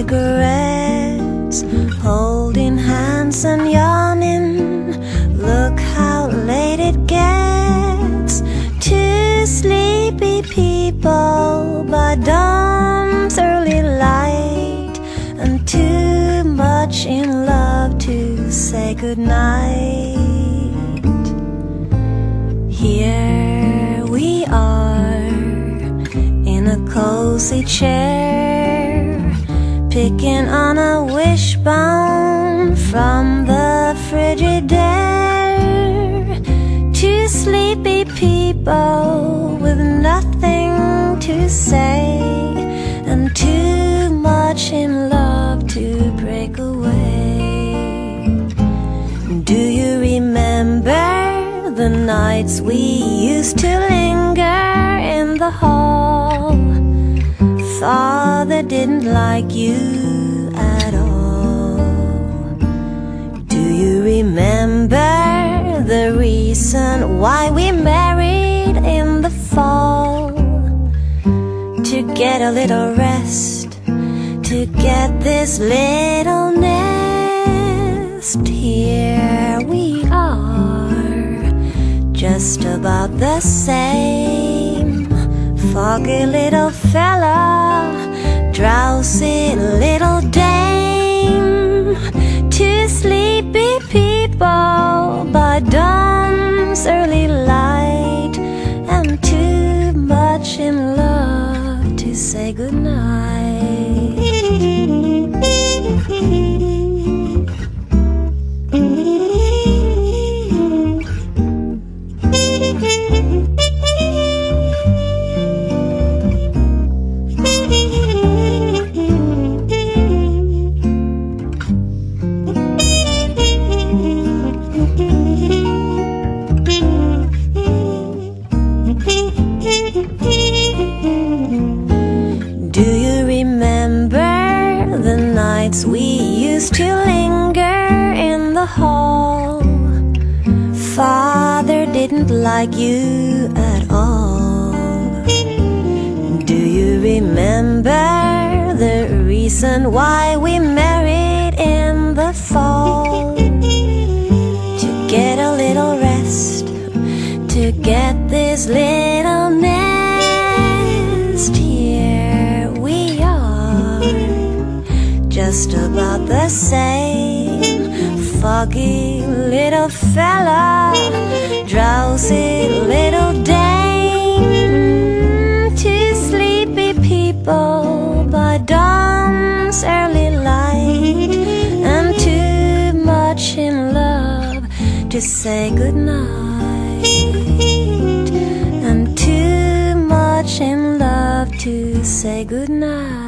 cigarettes, holding hands and yawning. Look how late it gets. Two sleepy people to night. Here we are in a cozy chair, picking on a wishbone from the frigidaire. Two sleepy people with nothing to say, and too much in love nights we used to linger in the hall? Father didn't like you at all. Do you remember the reason why we married in the fall? To get a little rest, to get this little nest. Here we just about the same. Foggy little fella, drowsy little dame. Two sleepy people by dawn's early light, and too much in love to say Do you remember the nights we used to linger in the hall? Father didn't like you at all. Do you remember the reason why we married in the fall? To get a little rest, to get this little nest. Here we are, just about the same. Foggy little fella, drowsy little dame. Two sleepy people by dawn's early light, and too much in love to say goodnight, to say goodnight.